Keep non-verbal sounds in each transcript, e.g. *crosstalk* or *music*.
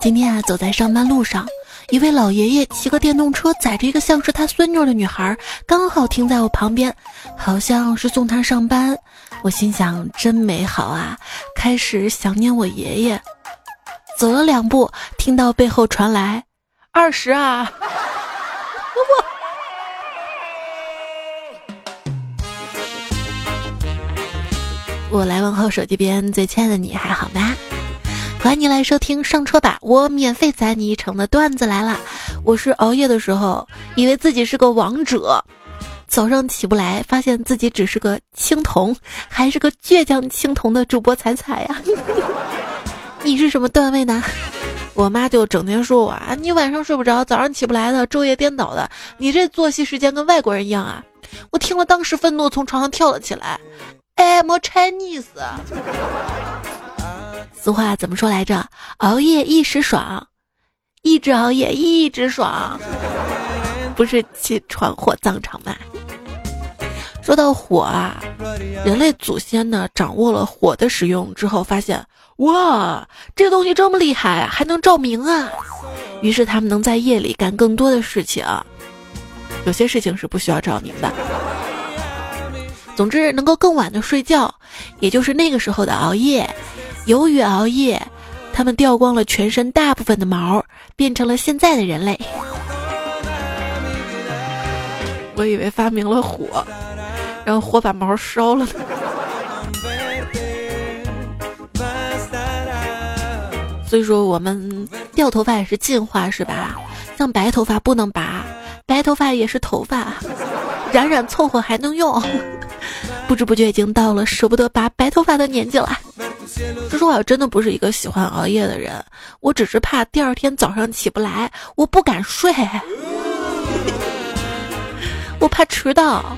今天啊，走在上班路上，一位老爷爷骑个电动车载着一个像是他孙女的女孩，刚好停在我旁边，好像是送她上班。我心想真美好啊，开始想念我爷爷。走了两步，听到背后传来二十啊！我来问候手机边最亲爱的你，还好吗？欢迎你来收听上车吧，我免费载你一程的段子来了。我是熬夜的时候，以为自己是个王者，早上起不来，发现自己只是个青铜，还是个倔强青铜的主播彩彩呀。*laughs* 你是什么段位呢？我妈就整天说我啊，你晚上睡不着，早上起不来的，昼夜颠倒的，你这作息时间跟外国人一样啊！我听了，当时愤怒从床上跳了起来。I'm Chinese。俗话怎么说来着？熬夜一时爽，一直熬夜一直爽，不是起床火葬场吗？说到火啊，人类祖先呢掌握了火的使用之后，发现哇，这东西这么厉害，还能照明啊！于是他们能在夜里干更多的事情。有些事情是不需要照明的。总之，能够更晚的睡觉，也就是那个时候的熬夜。由于熬夜，他们掉光了全身大部分的毛，变成了现在的人类。我以为发明了火，然后火把毛烧了呢。所以说，我们掉头发也是进化，是吧？像白头发不能拔，白头发也是头发，染染凑合还能用。不知不觉已经到了舍不得拔白头发的年纪了。说实话，我真的不是一个喜欢熬夜的人，我只是怕第二天早上起不来，我不敢睡，*laughs* 我怕迟到，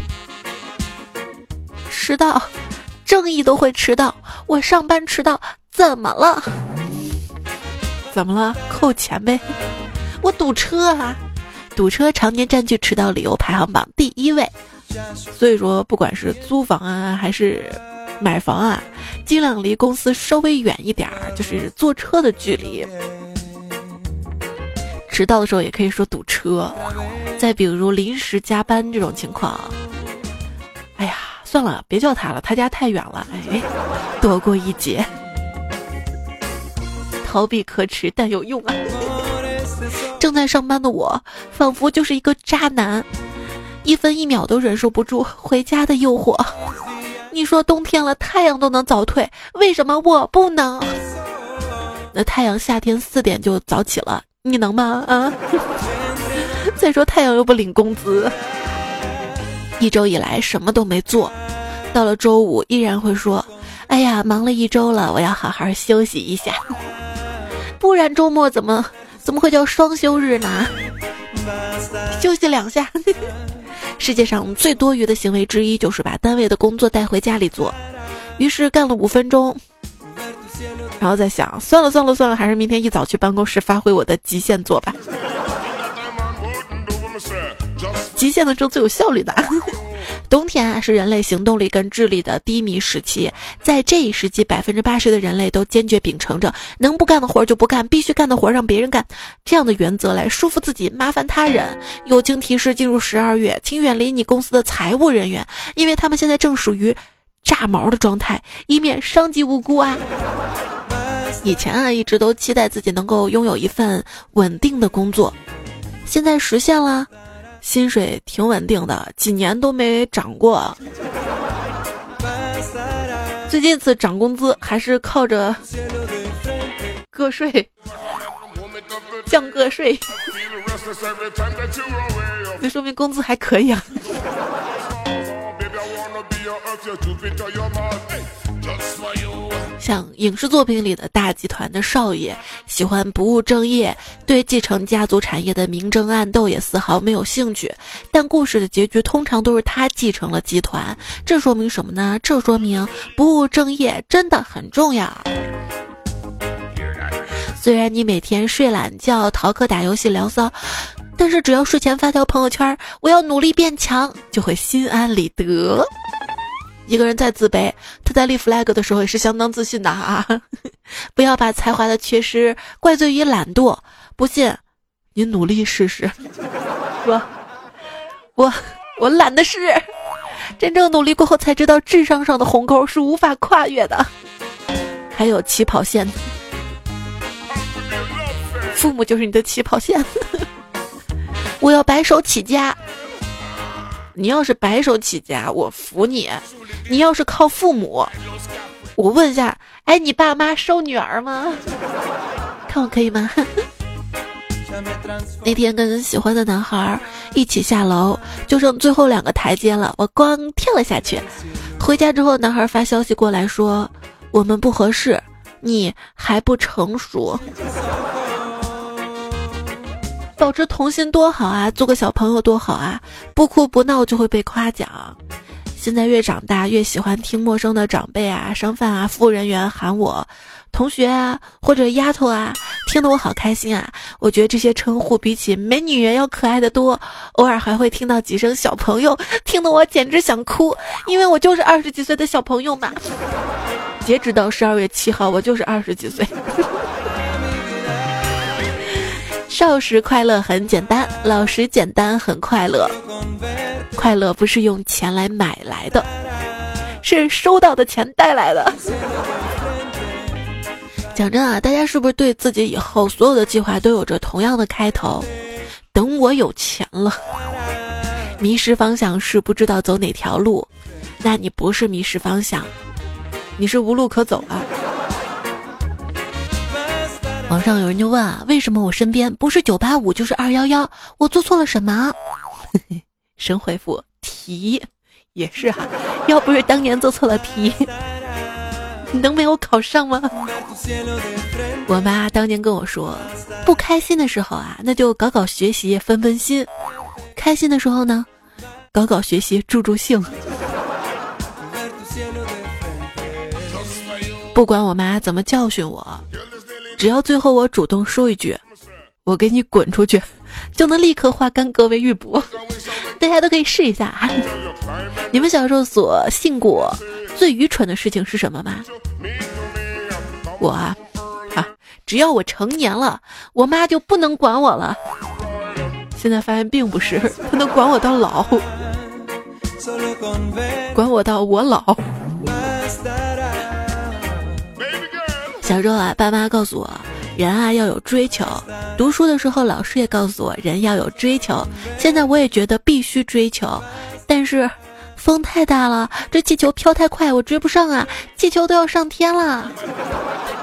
迟到，正义都会迟到，我上班迟到怎么了？怎么了？扣钱呗？我堵车啊，堵车常年占据迟到理由排行榜第一位。所以说，不管是租房啊，还是买房啊，尽量离公司稍微远一点儿，就是坐车的距离。迟到的时候也可以说堵车。再比如临时加班这种情况，哎呀，算了，别叫他了，他家太远了。哎，躲过一劫，*laughs* 逃避可耻但有用啊！正在上班的我，仿佛就是一个渣男。一分一秒都忍受不住回家的诱惑。你说冬天了，太阳都能早退，为什么我不能？那太阳夏天四点就早起了，你能吗？啊！*laughs* 再说太阳又不领工资，一周以来什么都没做，到了周五依然会说：“哎呀，忙了一周了，我要好好休息一下。*laughs* ”不然周末怎么怎么会叫双休日呢？*laughs* 休息两下。世界上最多余的行为之一就是把单位的工作带回家里做，于是干了五分钟，然后再想算了算了算了，还是明天一早去办公室发挥我的极限做吧。极限的时候最有效率的。冬天啊，是人类行动力跟智力的低迷时期。在这一时期，百分之八十的人类都坚决秉承着能不干的活就不干，必须干的活让别人干这样的原则来束缚自己，麻烦他人。友情提示：进入十二月，请远离你公司的财务人员，因为他们现在正属于炸毛的状态，以免伤及无辜啊。以前啊，一直都期待自己能够拥有一份稳定的工作，现在实现了。薪水挺稳定的，几年都没涨过。最近一次涨工资还是靠着个税降个税，那说明工资还可以啊。像影视作品里的大集团的少爷，喜欢不务正业，对继承家族产业的明争暗斗也丝毫没有兴趣。但故事的结局通常都是他继承了集团，这说明什么呢？这说明不务正业真的很重要。虽然你每天睡懒觉、逃课、打游戏、聊骚，但是只要睡前发条朋友圈“我要努力变强”，就会心安理得。一个人再自卑，他在立 flag 的时候也是相当自信的哈。*laughs* 不要把才华的缺失怪罪于懒惰。不信，你努力试试。*laughs* 我，我，我懒得试。真正努力过后才知道，智商上的鸿沟是无法跨越的。还有起跑线，父母就是你的起跑线。*laughs* 我要白手起家。你要是白手起家，我服你；你要是靠父母，我问一下，哎，你爸妈收女儿吗？看我可以吗？*laughs* 那天跟喜欢的男孩一起下楼，就剩最后两个台阶了，我咣跳了下去。回家之后，男孩发消息过来说，我们不合适，你还不成熟。保持童心多好啊，做个小朋友多好啊，不哭不闹就会被夸奖。现在越长大越喜欢听陌生的长辈啊、商贩啊、服务人员喊我同学啊或者丫头啊，听得我好开心啊！我觉得这些称呼比起美女人要可爱的多。偶尔还会听到几声小朋友，听得我简直想哭，因为我就是二十几岁的小朋友嘛。截止到十二月七号，我就是二十几岁。少时快乐很简单，老时简单很快乐。快乐不是用钱来买来的，是收到的钱带来的。*laughs* 讲真啊，大家是不是对自己以后所有的计划都有着同样的开头？等我有钱了，迷失方向是不知道走哪条路，那你不是迷失方向，你是无路可走啊。网上有人就问啊，为什么我身边不是九八五就是二幺幺？我做错了什么？*laughs* 神回复题，也是哈，*laughs* 要不是当年做错了题，你 *laughs* 能没有考上吗？我妈当年跟我说，不开心的时候啊，那就搞搞学习，分分心；开心的时候呢，搞搞学习，助助兴。不管我妈怎么教训我。只要最后我主动说一句“我给你滚出去”，*laughs* 就能立刻化干戈为玉帛。*laughs* 大家都可以试一下啊。*laughs* 你们小时候所信过最愚蠢的事情是什么吗？我啊，啊，只要我成年了，我妈就不能管我了。现在发现并不是，她能管我到老，管我到我老。小时候啊，爸妈告诉我，人啊要有追求。读书的时候，老师也告诉我，人要有追求。现在我也觉得必须追求，但是风太大了，这气球飘太快，我追不上啊！气球都要上天了，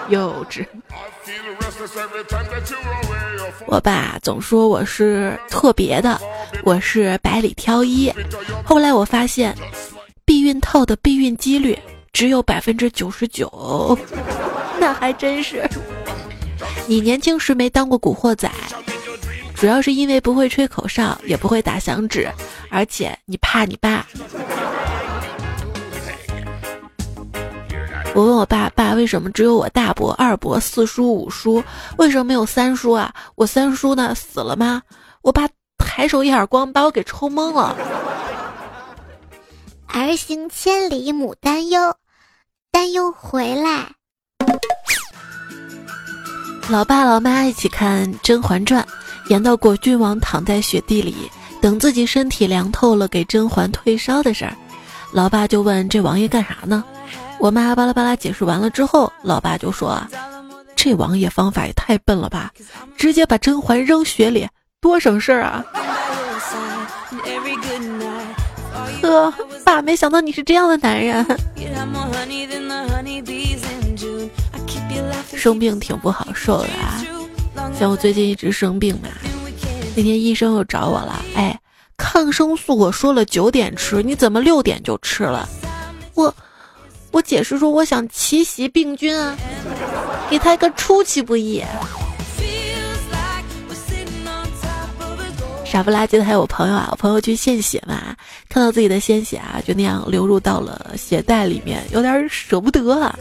幼稚。我爸总说我是特别的，我是百里挑一。后来我发现，避孕套的避孕几率只有百分之九十九。*laughs* 那还真是，你年轻时没当过古惑仔，主要是因为不会吹口哨，也不会打响指，而且你怕你爸。我问我爸爸为什么只有我大伯、二伯、四叔、五叔，为什么没有三叔啊？我三叔呢？死了吗？我爸抬手一耳光把我给抽懵了。儿行千里母担忧，担忧回来。老爸老妈一起看《甄嬛传》，演到果郡王躺在雪地里等自己身体凉透了，给甄嬛退烧的事儿。老爸就问这王爷干啥呢？我妈巴拉巴拉解释完了之后，老爸就说：“这王爷方法也太笨了吧，直接把甄嬛扔雪里，多省事儿啊！”呵，爸，没想到你是这样的男人。生病挺不好受的啊，像我最近一直生病嘛，那天医生又找我了，哎，抗生素我说了九点吃，你怎么六点就吃了？我，我解释说我想奇袭病菌啊，给他一个出其不意。傻不拉几的还有我朋友啊，我朋友去献血嘛，看到自己的鲜血啊，就那样流入到了血袋里面，有点舍不得啊。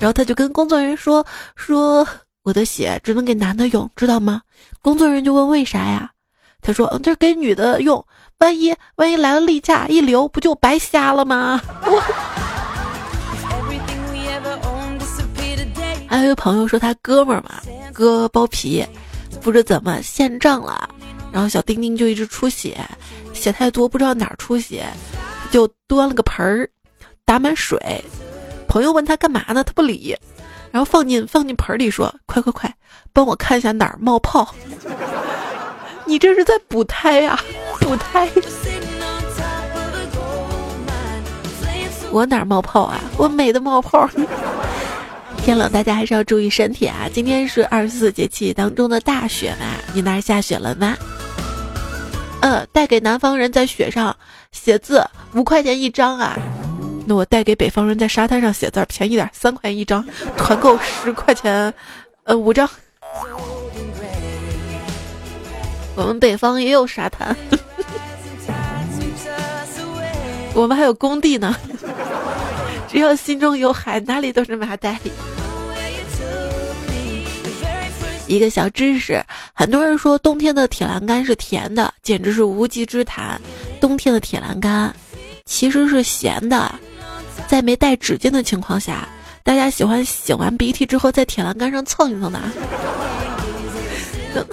然后他就跟工作人员说：“说我的血只能给男的用，知道吗？”工作人员就问：“为啥呀？”他说：“，这给女的用，万一万一来了例假一流，不就白瞎了吗？” *laughs* 还有一个朋友说他哥们儿嘛，割包皮，不知怎么现账了，然后小丁丁就一直出血，血太多不知道哪儿出血，就端了个盆儿，打满水。朋友问他干嘛呢？他不理，然后放进放进盆里说：“快快快，帮我看一下哪儿冒泡。*laughs* ”你这是在补胎呀？补胎？我哪儿冒泡啊？我美的冒泡。*laughs* 天冷，大家还是要注意身体啊！今天是二十四节气当中的大雪嘛，你那儿下雪了吗？嗯，带给南方人在雪上写字五块钱一张啊。那我带给北方人在沙滩上写字便宜点，三块一张，团购十块钱，呃，五张。我们北方也有沙滩，*laughs* 我们还有工地呢。*laughs* 只要心中有海，哪里都是麻袋。一个小知识，很多人说冬天的铁栏杆是甜的，简直是无稽之谈。冬天的铁栏杆其实是咸的。在没带纸巾的情况下，大家喜欢擤完鼻涕之后在铁栏杆上蹭一蹭的。*laughs*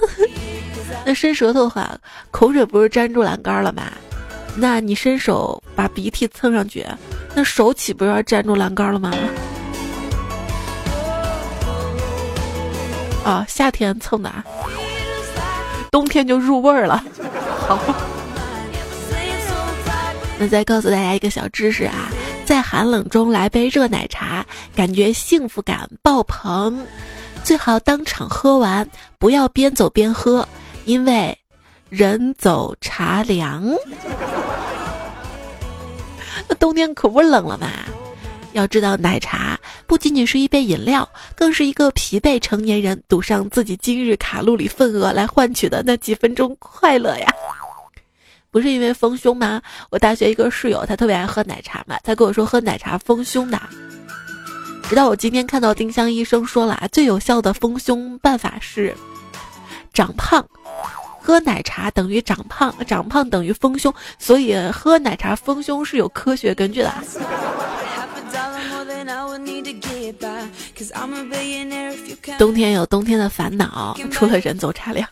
那伸舌头的话，口水不是粘住栏杆了吗？那你伸手把鼻涕蹭上去，那手岂不是要粘住栏杆了吗？啊，夏天蹭的，冬天就入味儿了。好，那再告诉大家一个小知识啊。在寒冷中来杯热奶茶，感觉幸福感爆棚。最好当场喝完，不要边走边喝，因为人走茶凉。那冬天可不冷了嘛？要知道，奶茶不仅仅是一杯饮料，更是一个疲惫成年人赌上自己今日卡路里份额来换取的那几分钟快乐呀。不是因为丰胸吗？我大学一个室友，他特别爱喝奶茶嘛，他跟我说喝奶茶丰胸的。直到我今天看到丁香医生说了，最有效的丰胸办法是长胖，喝奶茶等于长胖，长胖等于丰胸，所以喝奶茶丰胸是有科学根据的。冬天有冬天的烦恼，除了人走茶凉，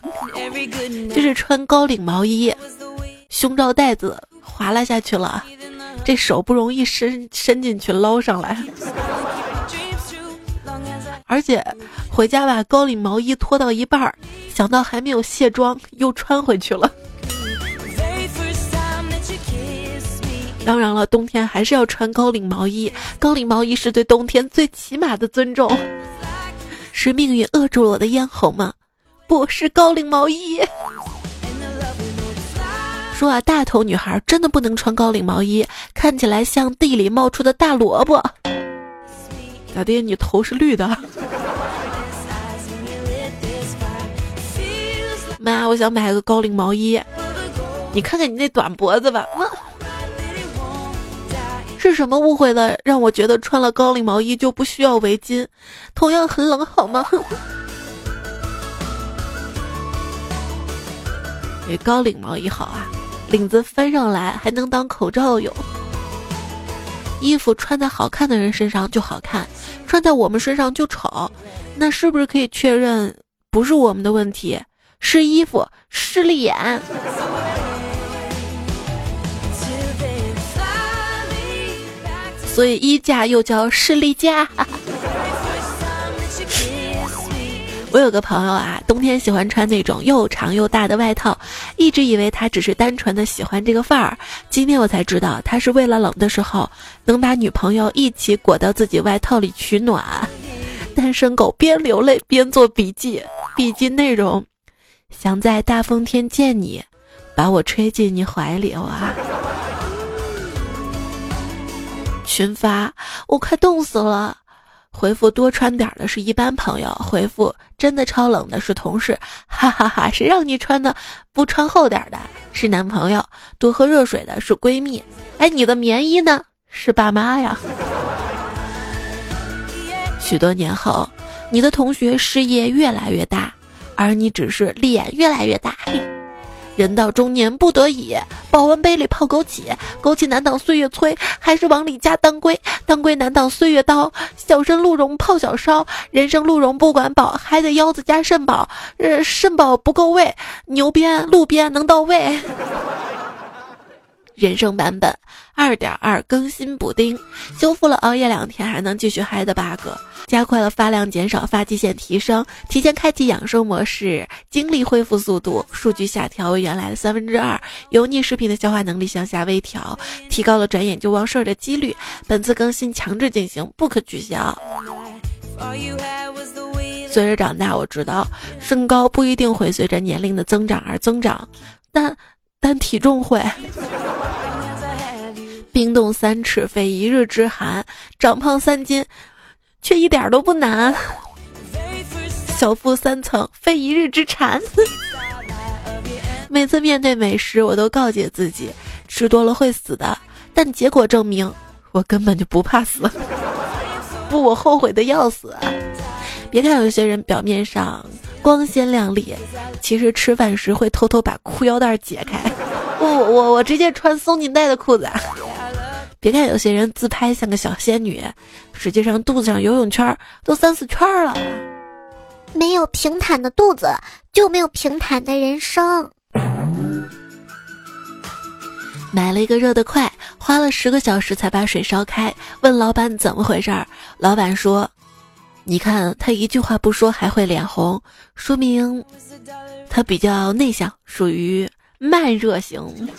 就是穿高领毛衣。胸罩带子滑拉下去了，这手不容易伸伸进去捞上来，*laughs* 而且回家把高领毛衣脱到一半儿，想到还没有卸妆，又穿回去了。当然了，冬天还是要穿高领毛衣，高领毛衣是对冬天最起码的尊重。是命运扼住了我的咽喉吗？不是高领毛衣。说啊，大头女孩真的不能穿高领毛衣，看起来像地里冒出的大萝卜。咋的？你头是绿的？妈，我想买个高领毛衣。你看看你那短脖子吧。是什么误会了，让我觉得穿了高领毛衣就不需要围巾？同样很冷，好吗？*laughs* 这高领毛衣好啊。领子翻上来还能当口罩用。衣服穿在好看的人身上就好看，穿在我们身上就丑。那是不是可以确认不是我们的问题，是衣服势利眼？所以衣架又叫士力架。*laughs* 我有个朋友啊，冬天喜欢穿那种又长又大的外套，一直以为他只是单纯的喜欢这个范儿。今天我才知道，他是为了冷的时候能把女朋友一起裹到自己外套里取暖。*laughs* 单身狗边流泪边做笔记，笔记内容：想在大风天见你，把我吹进你怀里哇。群发，我快冻死了。回复多穿点的是一般朋友，回复真的超冷的是同事，哈哈哈！谁让你穿的不穿厚点的？是男朋友，多喝热水的是闺蜜，哎，你的棉衣呢？是爸妈呀。许多年后，你的同学事业越来越大，而你只是脸越来越大。人到中年不得已，保温杯里泡枸杞，枸杞难挡岁月催，还是往里加当归，当归难挡岁月刀。小参鹿茸泡小烧，人参鹿茸不管饱，还得腰子加肾宝。呃，肾宝不够味，牛鞭鹿鞭能到位。人生版本二点二更新补丁，修复了熬夜两天还能继续嗨的 bug，加快了发量减少、发际线提升，提前开启养生模式，精力恢复速度数据下调为原来的三分之二，油腻食品的消化能力向下微调，提高了转眼就忘事儿的几率。本次更新强制进行，不可取消。随着长大，我知道身高不一定会随着年龄的增长而增长，但但体重会。冰冻三尺，非一日之寒；长胖三斤，却一点都不难。小腹三层，非一日之馋。每次面对美食，我都告诫自己，吃多了会死的。但结果证明，我根本就不怕死。不，我后悔的要死。别看有些人表面上光鲜亮丽，其实吃饭时会偷偷把裤腰带解开。我我我直接穿松紧带的裤子。别看有些人自拍像个小仙女，实际上肚子上游泳圈都三四圈了。没有平坦的肚子，就没有平坦的人生。买了一个热得快，花了十个小时才把水烧开。问老板怎么回事儿，老板说：“你看他一句话不说还会脸红，说明他比较内向，属于慢热型。”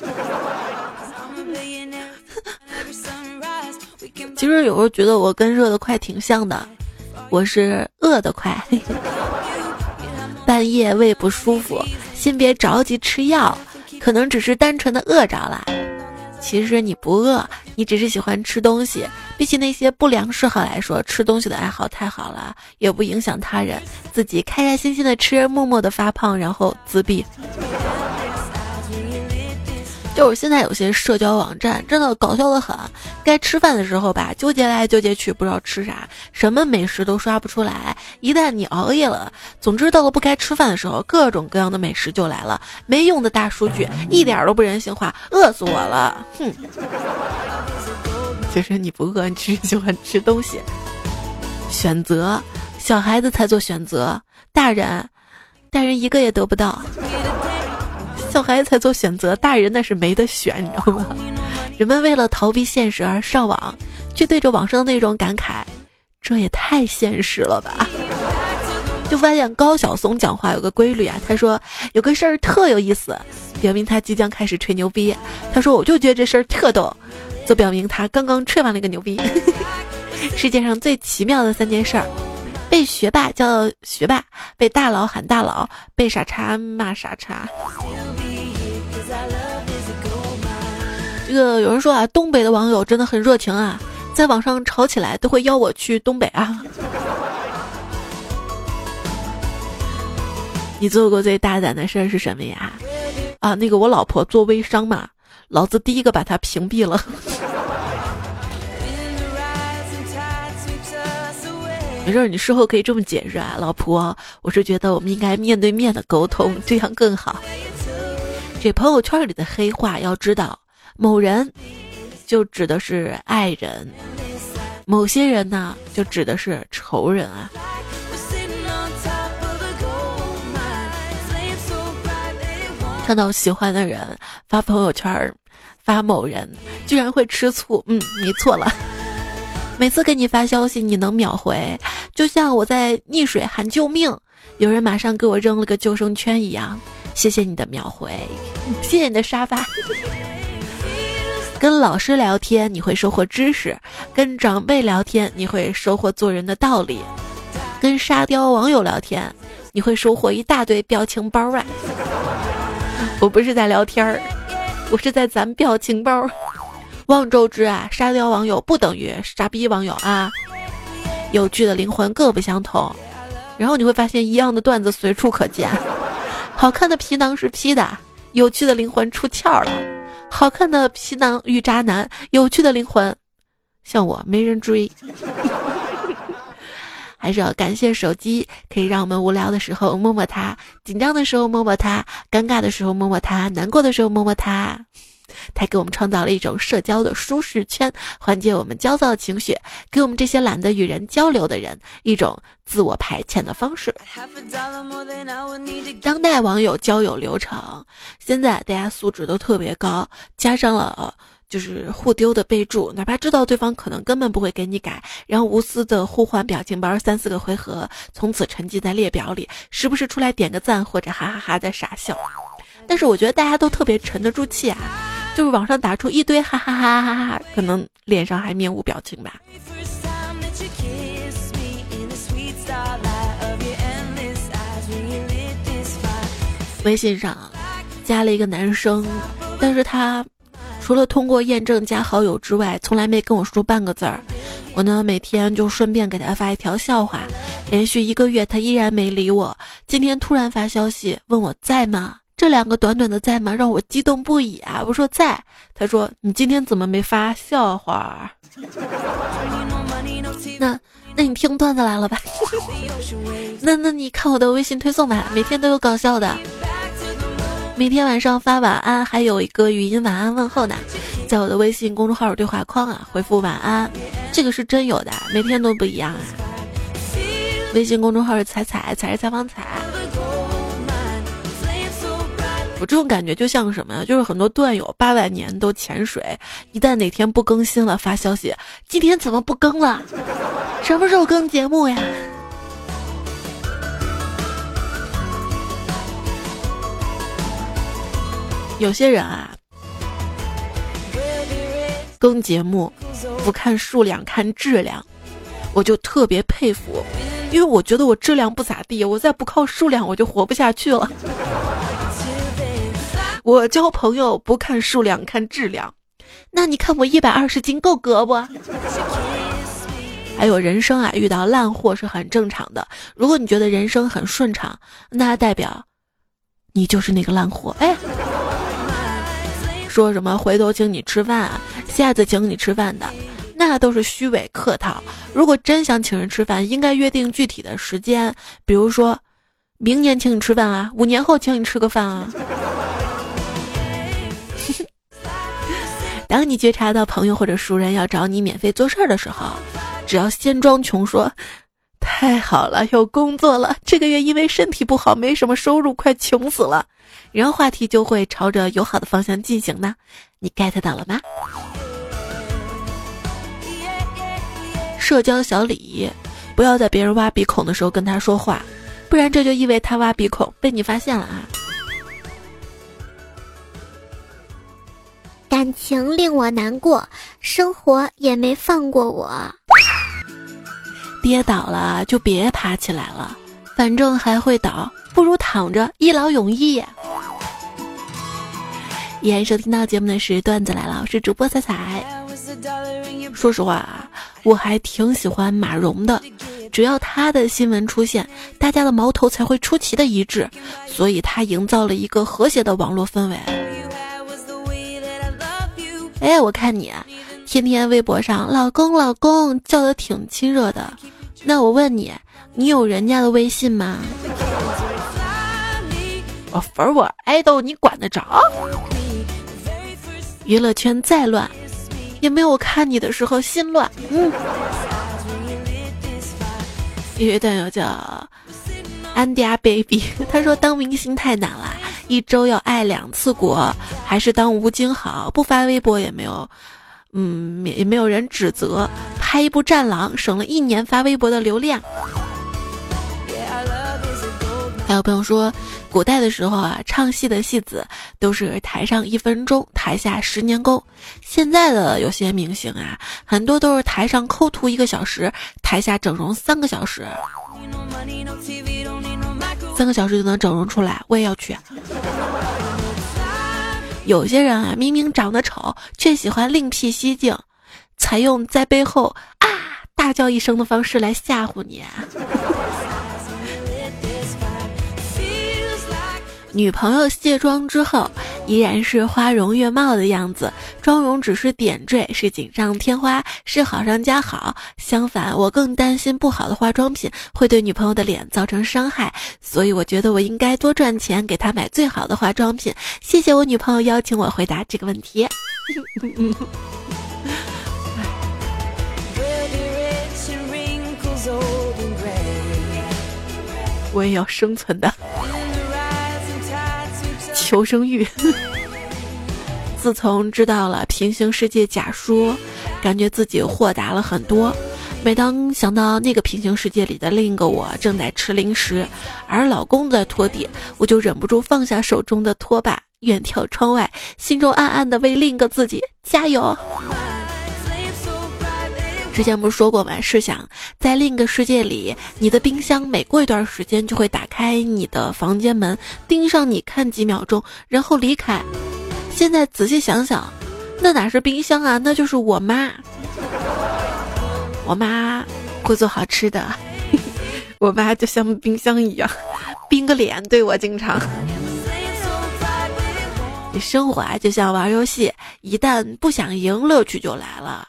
其实有时候觉得我跟热得快挺像的，我是饿得快。*laughs* 半夜胃不舒服，先别着急吃药，可能只是单纯的饿着了。其实你不饿，你只是喜欢吃东西。比起那些不良嗜好来说，吃东西的爱好太好了，也不影响他人，自己开开心心的吃，默默的发胖，然后自闭。就是现在有些社交网站真的搞笑的很，该吃饭的时候吧，纠结来纠结去，不知道吃啥，什么美食都刷不出来。一旦你熬夜了，总之到了不该吃饭的时候，各种各样的美食就来了。没用的大数据，一点都不人性化，饿死我了！哼。其实你不饿，你只是喜欢吃东西。选择，小孩子才做选择，大人，大人一个也得不到。小孩子才做选择，大人那是没得选，你知道吗？*laughs* 人们为了逃避现实而上网，却对着网上的内容感慨：“这也太现实了吧！”就发现高晓松讲话有个规律啊，他说有个事儿特有意思，表明他即将开始吹牛逼。他说我就觉得这事儿特逗，就表明他刚刚吹完了一个牛逼。*laughs* 世界上最奇妙的三件事儿。被学霸叫学霸，被大佬喊大佬，被傻叉骂傻叉。这个有人说啊，东北的网友真的很热情啊，在网上吵起来都会邀我去东北啊。*laughs* 你做过最大胆的事儿是什么呀？啊，那个我老婆做微商嘛，老子第一个把她屏蔽了。*laughs* 没事，你事后可以这么解释啊，老婆，我是觉得我们应该面对面的沟通，这样更好。这朋友圈里的黑话要知道，某人就指的是爱人，某些人呢就指的是仇人啊。看到喜欢的人发朋友圈，发某人，居然会吃醋，嗯，你错了。*laughs* 每次给你发消息，你能秒回，就像我在溺水喊救命，有人马上给我扔了个救生圈一样。谢谢你的秒回，谢谢你的沙发。跟老师聊天，你会收获知识；跟长辈聊天，你会收获做人的道理；跟沙雕网友聊天，你会收获一大堆表情包啊！我不是在聊天儿，我是在攒表情包。望周知啊，沙雕网友不等于傻逼网友啊，有趣的灵魂各不相同。然后你会发现，一样的段子随处可见。好看的皮囊是 P 的，有趣的灵魂出窍了。好看的皮囊遇渣男，有趣的灵魂像我没人追。*laughs* 还是要感谢手机，可以让我们无聊的时候摸摸它，紧张的时候摸摸它，尴尬的时候摸摸它，难过的时候摸摸它。它给我们创造了一种社交的舒适圈，缓解我们焦躁的情绪，给我们这些懒得与人交流的人一种自我排遣的方式。当代网友交友流程，现在大家素质都特别高，加上了。就是互丢的备注，哪怕知道对方可能根本不会给你改，然后无私的互换表情包三四个回合，从此沉寂在列表里，时不时出来点个赞或者哈哈哈在傻笑。但是我觉得大家都特别沉得住气啊，就是网上打出一堆哈哈哈哈哈，可能脸上还面无表情吧。微信上加了一个男生，但是他。除了通过验证加好友之外，从来没跟我说半个字儿。我呢，每天就顺便给他发一条笑话，连续一个月他依然没理我。今天突然发消息问我在吗？这两个短短的在吗让我激动不已啊！我说在，他说你今天怎么没发笑话？*laughs* 那那你听段子来了吧？*laughs* 那那你看我的微信推送吧，每天都有搞笑的。每天晚上发晚安，还有一个语音晚安问候呢，在我的微信公众号对话框啊，回复晚安，这个是真有的，每天都不一样啊。微信公众号是彩彩，彩是采访彩。我这种感觉就像什么呀？就是很多段友八万年都潜水，一旦哪天不更新了，发消息，今天怎么不更了？什么时候更节目呀？有些人啊，更节目不看数量看质量，我就特别佩服，因为我觉得我质量不咋地，我再不靠数量我就活不下去了。我交朋友不看数量看质量，那你看我一百二十斤够格不？还有人生啊，遇到烂货是很正常的。如果你觉得人生很顺畅，那代表你就是那个烂货。哎。说什么回头请你吃饭啊，下次请你吃饭的，那都是虚伪客套。如果真想请人吃饭，应该约定具体的时间，比如说，明年请你吃饭啊，五年后请你吃个饭啊。当你觉察到朋友或者熟人要找你免费做事儿的时候，只要先装穷说。太好了，有工作了。这个月因为身体不好，没什么收入，快穷死了。然后话题就会朝着友好的方向进行呢。你 get 到了吗？社交小礼仪，不要在别人挖鼻孔的时候跟他说话，不然这就意味他挖鼻孔被你发现了啊。感情令我难过，生活也没放过我。跌倒了就别爬起来了，反正还会倒，不如躺着一劳永逸。依然收听到节目的是段子来了，我是主播彩彩。说实话啊，我还挺喜欢马蓉的，只要她的新闻出现，大家的矛头才会出奇的一致，所以她营造了一个和谐的网络氛围。哎，我看你。天天微博上“老公老公”叫的挺亲热的，那我问你，你有人家的微信吗？我粉我爱豆，你管得着？娱乐圈再乱，也没有我看你的时候心乱。嗯。有一段友叫安迪亚 baby，*laughs* 他说当明星太难了，一周要爱两次国，还是当吴京好，不发微博也没有。嗯，也没有人指责。拍一部《战狼》省了一年发微博的流量。还有朋友说，古代的时候啊，唱戏的戏子都是台上一分钟，台下十年功。现在的有些明星啊，很多都是台上抠图一个小时，台下整容三个小时。三个小时就能整容出来，我也要去。有些人啊，明明长得丑，却喜欢另辟蹊径，采用在背后啊大叫一声的方式来吓唬你。女朋友卸妆之后，依然是花容月貌的样子，妆容只是点缀，是锦上添花，是好上加好。相反，我更担心不好的化妆品会对女朋友的脸造成伤害，所以我觉得我应该多赚钱给她买最好的化妆品。谢谢我女朋友邀请我回答这个问题。*laughs* 我也要生存的求生欲。*laughs* 自从知道了平行世界假说，感觉自己豁达了很多。每当想到那个平行世界里的另一个我正在吃零食，而老公在拖地，我就忍不住放下手中的拖把，远眺窗外，心中暗暗的为另一个自己加油。之前不是说过吗？试想，在另一个世界里，你的冰箱每过一段时间就会打开你的房间门，盯上你看几秒钟，然后离开。现在仔细想想，那哪是冰箱啊？那就是我妈。我妈会做好吃的，*laughs* 我妈就像冰箱一样，冰个脸对我经常。你生活啊，就像玩游戏，一旦不想赢，乐趣就来了。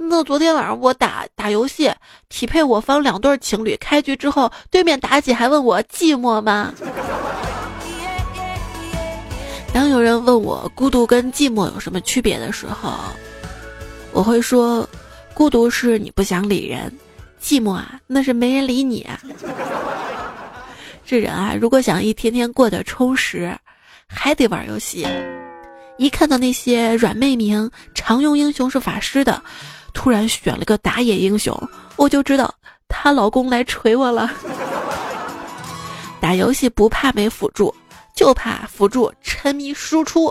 那昨天晚上我打打游戏，匹配我方两对情侣，开局之后对面妲己还问我寂寞吗？当有人问我孤独跟寂寞有什么区别的时候，我会说，孤独是你不想理人，寂寞啊那是没人理你。啊。这人啊，如果想一天天过得充实，还得玩游戏。一看到那些软妹名常用英雄是法师的。突然选了个打野英雄，我就知道她老公来锤我了。打游戏不怕没辅助，就怕辅助沉迷输出。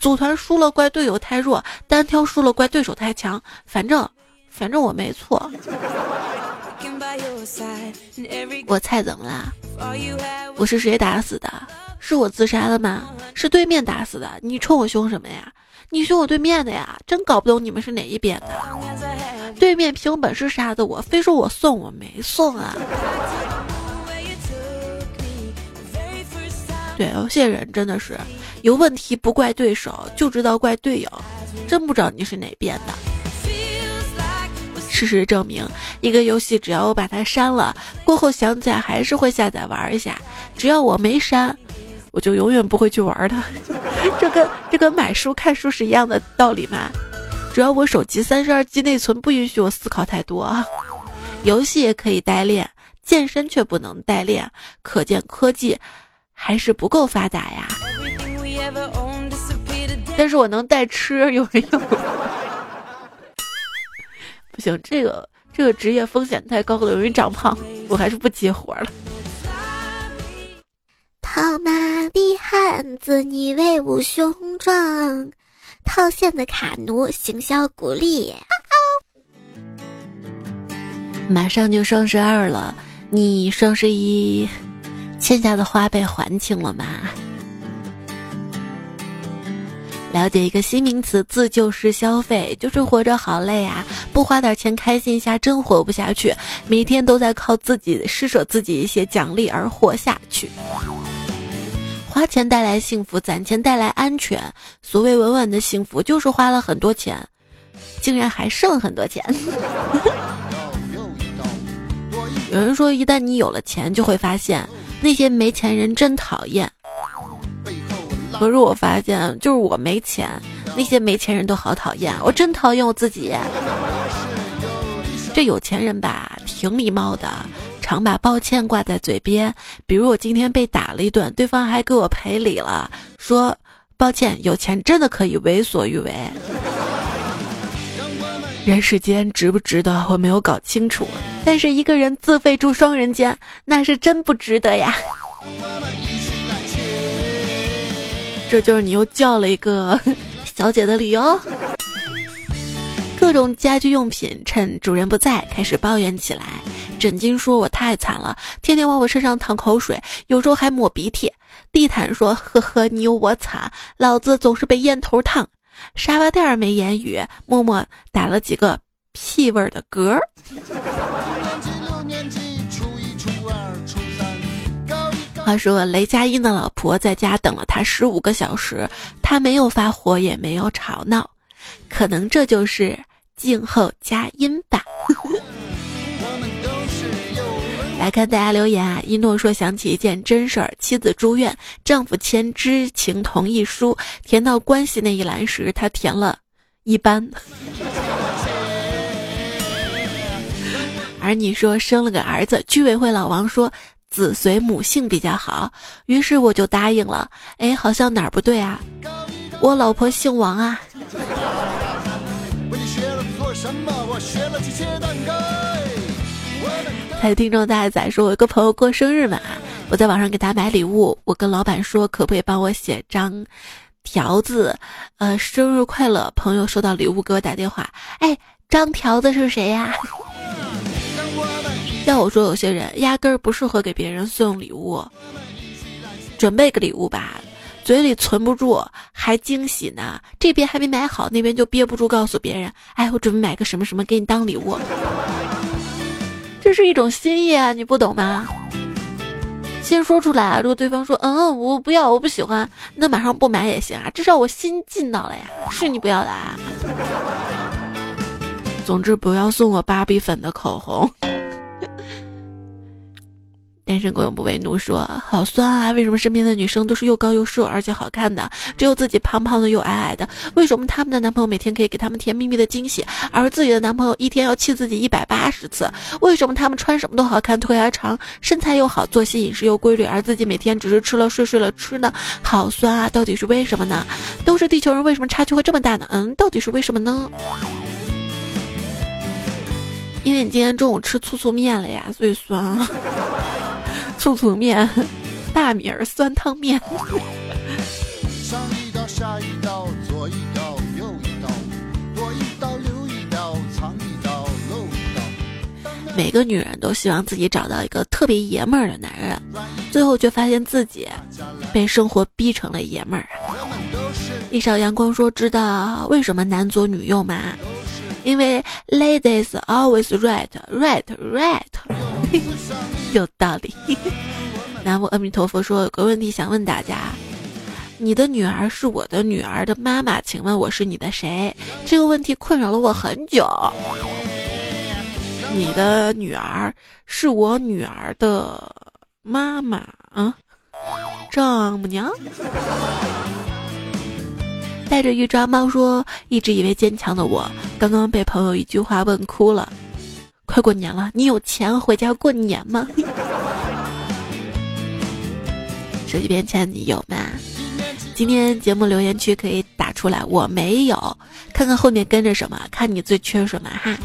组团输了怪队友太弱，单挑输了怪对手太强。反正反正我没错。我菜怎么啦？我是谁打死的？是我自杀的吗？是对面打死的？你冲我凶什么呀？你凶我对面的呀？真搞不懂你们是哪一边的。对面凭本事杀的我，非说我送，我没送啊。对，有些人真的是有问题不怪对手，就知道怪队友，真不知道你是哪边的。事实证明，一个游戏只要我把它删了，过后想起来还是会下载玩一下。只要我没删。我就永远不会去玩它，这跟这跟买书看书是一样的道理嘛。主要我手机三十二 G 内存不允许我思考太多啊，游戏也可以代练，健身却不能代练，可见科技还是不够发达呀。但是我能代吃，有没有？*laughs* 不行，这个这个职业风险太高了，容易长胖，我还是不接活了。套马的汉子，你威武雄壮；套现的卡奴，行销鼓励。马上就双十二了，你双十一欠下的花呗还清了吗？了解一个新名词：自救式消费，就是活着好累啊，不花点钱开心一下真活不下去，每天都在靠自己施舍自己一些奖励而活下去。花钱带来幸福，攒钱带来安全。所谓稳稳的幸福，就是花了很多钱，竟然还剩很多钱。*laughs* 有人说，一旦你有了钱，就会发现那些没钱人真讨厌。可是我发现，就是我没钱，那些没钱人都好讨厌。我真讨厌我自己。这有钱人吧，挺礼貌的。常把抱歉挂在嘴边，比如我今天被打了一顿，对方还给我赔礼了，说抱歉，有钱真的可以为所欲为。人世间值不值得，我没有搞清楚，但是一个人自费住双人间，那是真不值得呀。这就是你又叫了一个 *laughs* 小姐的理由。各种家居用品趁主人不在开始抱怨起来。枕巾说：“我太惨了，天天往我身上淌口水，有时候还抹鼻涕。”地毯说：“呵呵，你有我惨，老子总是被烟头烫。”沙发垫没言语，默默打了几个屁味的嗝。话说雷佳音的老婆在家等了他十五个小时，他没有发火，也没有吵闹，可能这就是静候佳音吧。来看大家留言啊，一诺说想起一件真事儿：妻子住院，丈夫签知情同意书，填到关系那一栏时，他填了一般。而你说生了个儿子，居委会老王说子随母姓比较好，于是我就答应了。哎，好像哪儿不对啊？我老婆姓王啊。还有听众大仔说，我一个朋友过生日嘛，我在网上给他买礼物，我跟老板说可不可以帮我写张条子，呃，生日快乐。朋友收到礼物给我打电话，哎，张条子是谁呀？要我说，有些人压根儿不适合给别人送礼物，准备个礼物吧，嘴里存不住，还惊喜呢。这边还没买好，那边就憋不住告诉别人，哎，我准备买个什么什么给你当礼物。这是一种心意啊，你不懂吗？先说出来！如果对方说嗯，我不要，我不喜欢，那马上不买也行啊，至少我心尽到了呀。是你不要的啊。总之，不要送我芭比粉的口红。单身狗永不为奴说：“好酸啊！为什么身边的女生都是又高又瘦，而且好看的，只有自己胖胖的又矮矮的？为什么他们的男朋友每天可以给他们甜蜜蜜的惊喜，而自己的男朋友一天要气自己一百八十次？为什么他们穿什么都好看，腿还长，身材又好，作息饮食又规律，而自己每天只是吃了睡，睡了吃呢？好酸啊！到底是为什么呢？都是地球人，为什么差距会这么大呢？嗯，到底是为什么呢？因为你今天中午吃醋醋面了呀，所以酸。*laughs* ”醋醋面，大米儿酸汤面。每个女人都希望自己找到一个特别爷们儿的男人，最后却发现自己被生活逼成了爷们儿。一勺阳光说：“知道为什么男左女右吗？因为 ladies always right, right, right。”有道理。南无阿弥陀佛说有个问题想问大家：你的女儿是我的女儿的妈妈，请问我是你的谁？这个问题困扰了我很久。你的女儿是我女儿的妈妈啊，丈母娘。带着玉抓猫说，一直以为坚强的我，刚刚被朋友一句话问哭了。快过年了，你有钱回家过年吗？*laughs* 手机边前你有吗？今天节目留言区可以打出来，我没有，看看后面跟着什么，看你最缺什么哈。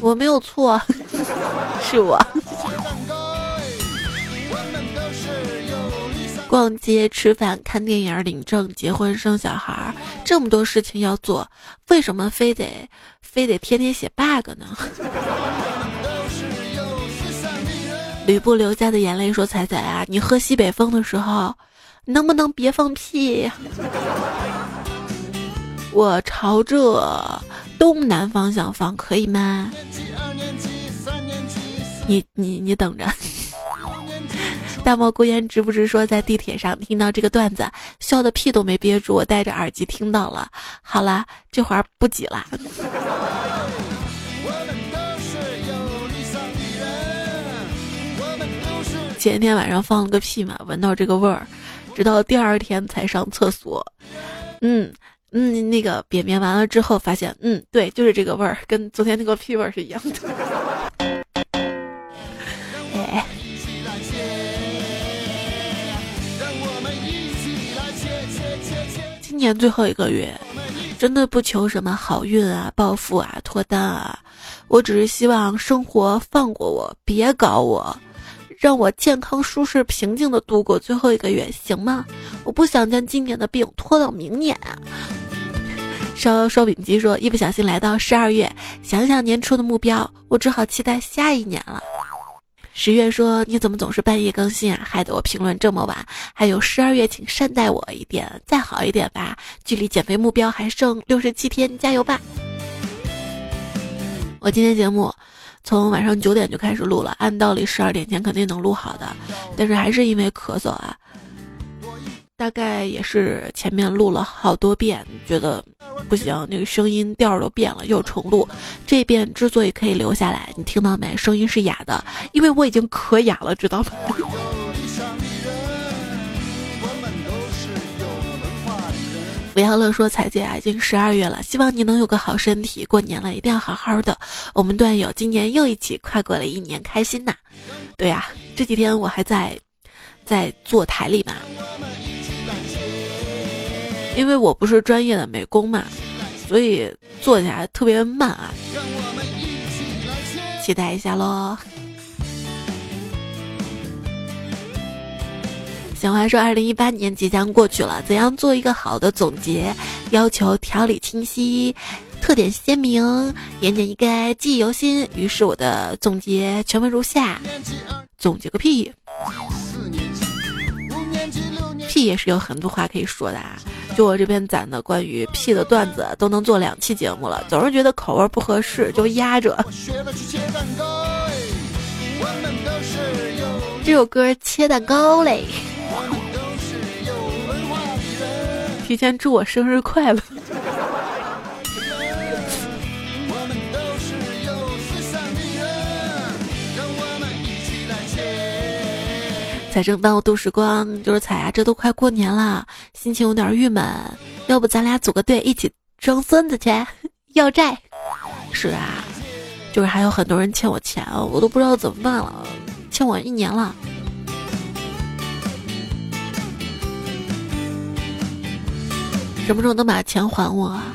我没有错，*laughs* 是我。逛街、吃饭、看电影、领证、结婚、生小孩，这么多事情要做，为什么非得非得天天写 bug 呢？*laughs* 吕布流下的眼泪说：“彩彩啊，你喝西北风的时候，能不能别放屁？我朝着东南方向放，可以吗？你你你等着。”大漠孤烟直不直说，在地铁上听到这个段子，笑的屁都没憋住。我戴着耳机听到了。好了，这会儿不挤了。前天晚上放了个屁嘛，闻到这个味儿，直到第二天才上厕所。嗯嗯，那个便便完了之后，发现嗯，对，就是这个味儿，跟昨天那个屁味儿是一样的。年最后一个月，真的不求什么好运啊、暴富啊、脱单啊，我只是希望生活放过我，别搞我，让我健康、舒适、平静的度过最后一个月，行吗？我不想将今年的病拖到明年啊。烧烧饼机说，一不小心来到十二月，想想年初的目标，我只好期待下一年了。十月说：“你怎么总是半夜更新啊？害得我评论这么晚。”还有十二月，请善待我一点，再好一点吧。距离减肥目标还剩六十七天，加油吧！我今天节目从晚上九点就开始录了，按道理十二点前肯定能录好的，但是还是因为咳嗽啊，大概也是前面录了好多遍，觉得不行，那个声音调都变了，又重录。这遍之所以可以留下来，你听到没？声音是哑的，因为我已经可哑了，知道吗？*laughs* 不要乐说彩姐啊，已经十二月了，希望你能有个好身体，过年了一定要好好的。我们段友今年又一起跨过了一年，开心呐！对呀，这几天我还在在做台里嘛，因为我不是专业的美工嘛，所以做起来特别慢啊，期待一下喽。小花说：“二零一八年即将过去了，怎样做一个好的总结？要求条理清晰，特点鲜明，言简意赅，记忆犹新。于是我的总结全文如下：总结个屁！屁也是有很多话可以说的啊。就我这边攒的关于屁的段子，都能做两期节目了。总是觉得口味不合适，就压着。这首歌切蛋糕嘞。”提前祝我生日快乐！*laughs* 财政当度时光，就是彩啊！这都快过年了，心情有点郁闷。要不咱俩组个队，一起装孙子去要债？是啊，就是还有很多人欠我钱，我都不知道怎么办了，欠我一年了。什么时候能把钱还我啊？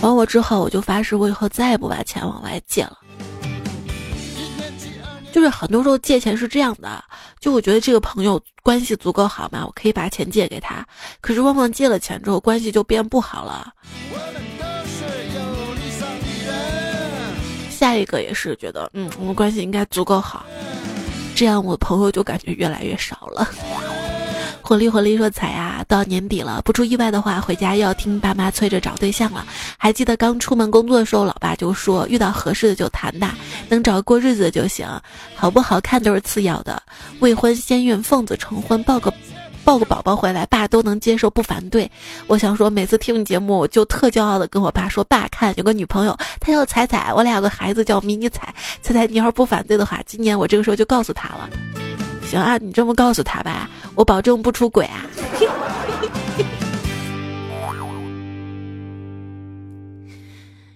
还我之后，我就发誓，我以后再也不把钱往外借了。就是很多时候借钱是这样的，就我觉得这个朋友关系足够好嘛，我可以把钱借给他。可是往往借了钱之后，关系就变不好了。下一个也是觉得，嗯，我们关系应该足够好，这样我朋友就感觉越来越少了。火力火力说彩呀，到年底了，不出意外的话，回家又要听爸妈催着找对象了。还记得刚出门工作的时候，老爸就说遇到合适的就谈吧，能找个过日子的就行，好不好看都是次要的。未婚先孕，奉子成婚，抱个抱个宝宝回来，爸都能接受不反对。我想说，每次听你节目，我就特骄傲的跟我爸说，爸看有个女朋友，她叫彩彩，我俩有个孩子叫迷你彩。彩彩，你要是不反对的话，今年我这个时候就告诉他了。行啊，你这么告诉他吧，我保证不出轨啊。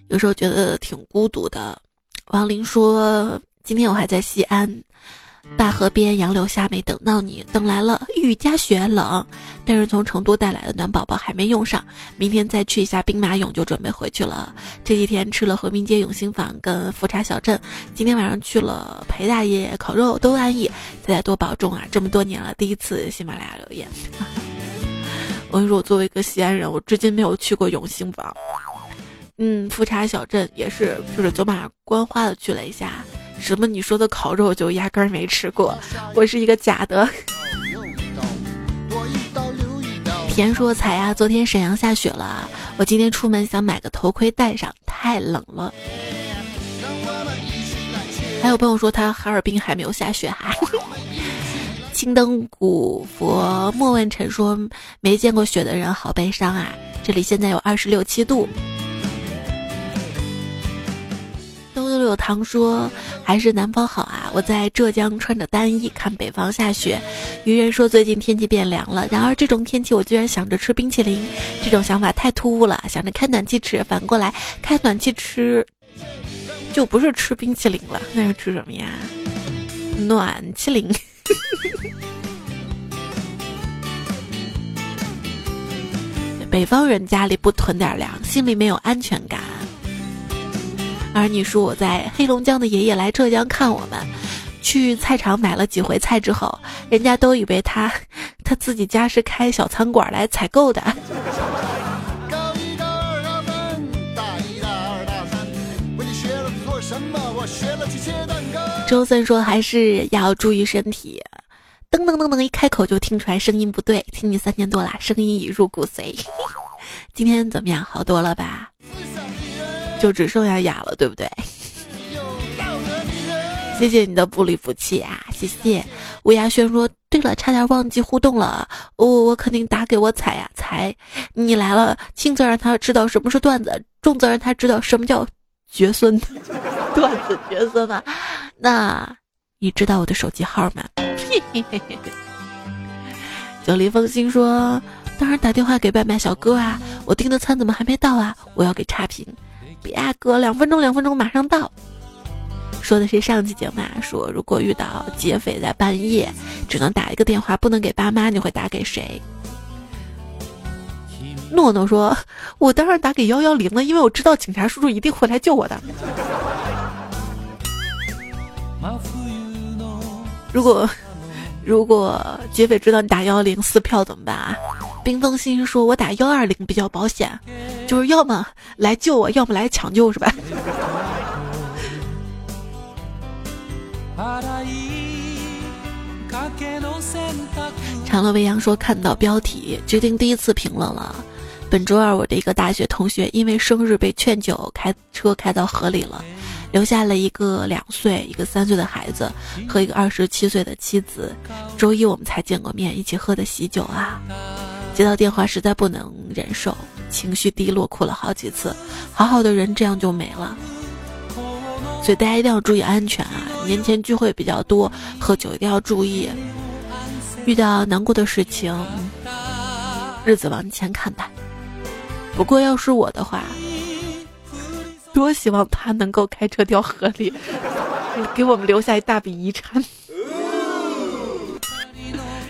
有时候觉得挺孤独的。王林说：“今天我还在西安。”大河边，杨柳下，没等到你，等来了雨夹雪冷。但是从成都带来的暖宝宝还没用上，明天再去一下兵马俑就准备回去了。这几天吃了和平街永兴坊跟富茶小镇，今天晚上去了裴大爷烤肉，都安逸。再再多保重啊！这么多年了，第一次喜马拉雅留言。*laughs* 我跟你说，我作为一个西安人，我至今没有去过永兴坊。嗯，富茶小镇也是，就是走马观花的去了一下。什么你说的烤肉就压根儿没吃过，我是一个假的。*laughs* 田说彩呀，昨天沈阳下雪了，我今天出门想买个头盔戴上，太冷了。还有朋友说他哈尔滨还没有下雪哈。*laughs* 青灯古佛莫问尘说没见过雪的人好悲伤啊，这里现在有二十六七度。六六糖说还是南方好啊！我在浙江穿着单衣看北方下雪。愚人说最近天气变凉了，然而这种天气我居然想着吃冰淇淋，这种想法太突兀了。想着开暖气吃，反过来开暖气吃，就不是吃冰淇淋了，那是吃什么呀？暖气淋。*laughs* 北方人家里不囤点粮，心里没有安全感。而你说我在黑龙江的爷爷来浙江看我们，去菜场买了几回菜之后，人家都以为他他自己家是开小餐馆来采购的。周森说还是要注意身体。噔噔噔噔，一开口就听出来声音不对，听你三年多了，声音已入骨髓。*laughs* 今天怎么样？好多了吧？就只剩下哑了，对不对？*laughs* 谢谢你的不离不弃啊！谢谢吴亚轩说，对了，差点忘记互动了，我我肯定打给我彩呀彩，你来了，轻则让他知道什么是段子，重则让他知道什么叫绝孙，*laughs* 段子绝孙嘛。那你知道我的手机号吗？*laughs* 九黎风心说，当然打电话给外卖小哥啊，我订的餐怎么还没到啊？我要给差评。别啊哥，两分钟两分钟马上到。说的是上期节目啊，说如果遇到劫匪在半夜，只能打一个电话，不能给爸妈，你会打给谁？诺诺说：“我当然打给幺幺零了，因为我知道警察叔叔一定会来救我的。*laughs* ”如果如果劫匪知道你打幺幺零撕票怎么办啊？冰封心说：“我打幺二零比较保险，就是要么来救我，要么来抢救，是吧？” *laughs* 长乐未央说：“看到标题，决定第一次评论了。本周二，我的一个大学同学因为生日被劝酒，开车开到河里了，留下了一个两岁、一个三岁的孩子和一个二十七岁的妻子。周一我们才见过面，一起喝的喜酒啊。接到电话，实在不能忍受，情绪低落，哭了好几次。好好的人这样就没了。”所以大家一定要注意安全啊！年前聚会比较多，喝酒一定要注意。遇到难过的事情，日子往前看吧。不过要是我的话，多希望他能够开车掉河里，*laughs* 给我们留下一大笔遗产。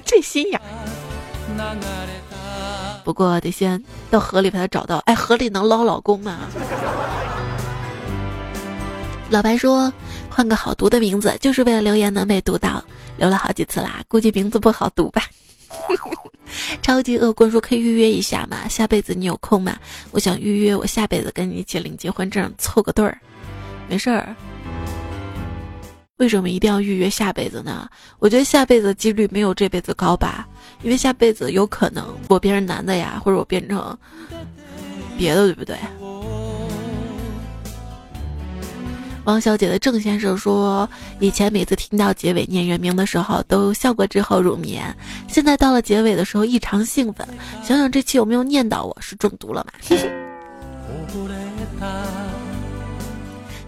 这心眼。不过得先到河里把他找到。哎，河里能捞老公吗？老白说：“换个好读的名字，就是为了留言能被读到。留了好几次啦，估计名字不好读吧。” *laughs* 超级恶棍说：“可以预约一下吗？下辈子你有空吗？我想预约，我下辈子跟你一起领结婚证，凑个对儿。没事儿。为什么一定要预约下辈子呢？我觉得下辈子几率没有这辈子高吧，因为下辈子有可能我变成男的呀，或者我变成别的，对不对？”汪小姐的郑先生说：“以前每次听到结尾念原名的时候，都笑过之后入眠。现在到了结尾的时候，异常兴奋。想想这期有没有念到我？是中毒了吗？”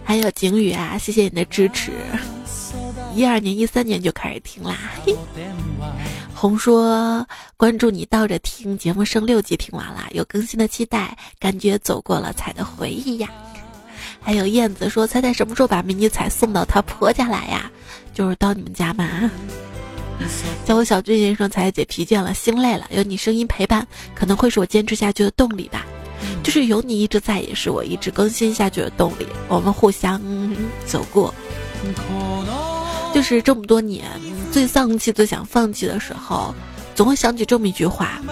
还有景宇啊，谢谢你的支持。一二年、一三年就开始听啦。嘿红说：“关注你倒着听节目，剩六集听完了，有更新的期待，感觉走过了彩的回忆呀。”还有燕子说：“猜猜什么时候把迷你彩送到她婆家来呀？就是到你们家嘛？”叫我小俊先生，彩姐疲倦了，心累了，有你声音陪伴，可能会是我坚持下去的动力吧。就是有你一直在，也是我一直更新下去的动力。我们互相走过，就是这么多年最丧气、最想放弃的时候，总会想起这么一句话：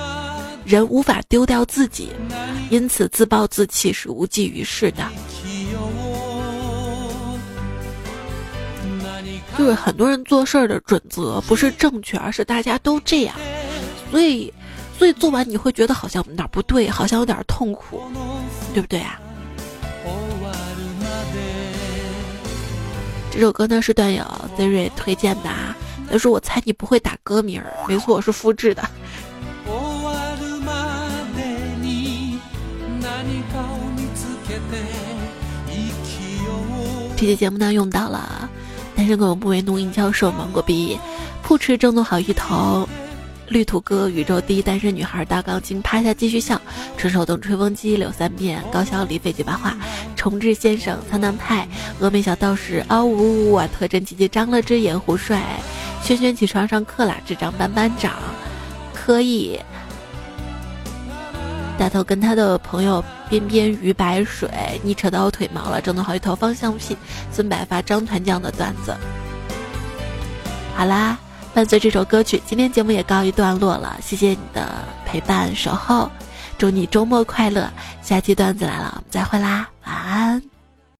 人无法丢掉自己，因此自暴自弃是无济于事的。就是很多人做事儿的准则不是正确，而是大家都这样，所以，所以做完你会觉得好像哪儿不对，好像有点痛苦，对不对啊？这首歌呢是段友 Z 瑞推荐的，他说我猜你不会打歌名儿，没错，我是复制的。这期节目呢用到了。单身狗不为奴，银教授芒果毕，扑哧正宗好一头，绿土哥宇宙第一单身女孩大钢琴趴下继续笑，纯手动吹风机柳三遍，高小李废几把话，重置先生苍南派，峨眉小道士嗷呜呜啊，特征姐姐张了只眼胡帅，轩轩起床上课啦，智障班班长，可以。大头跟他的朋友边边鱼白水，你扯到我腿毛了，整得好一头方向屁。孙白发张团将的段子。好啦，伴随这首歌曲，今天节目也告一段落了。谢谢你的陪伴守候，祝你周末快乐。下期段子来了，我们再会啦，晚安。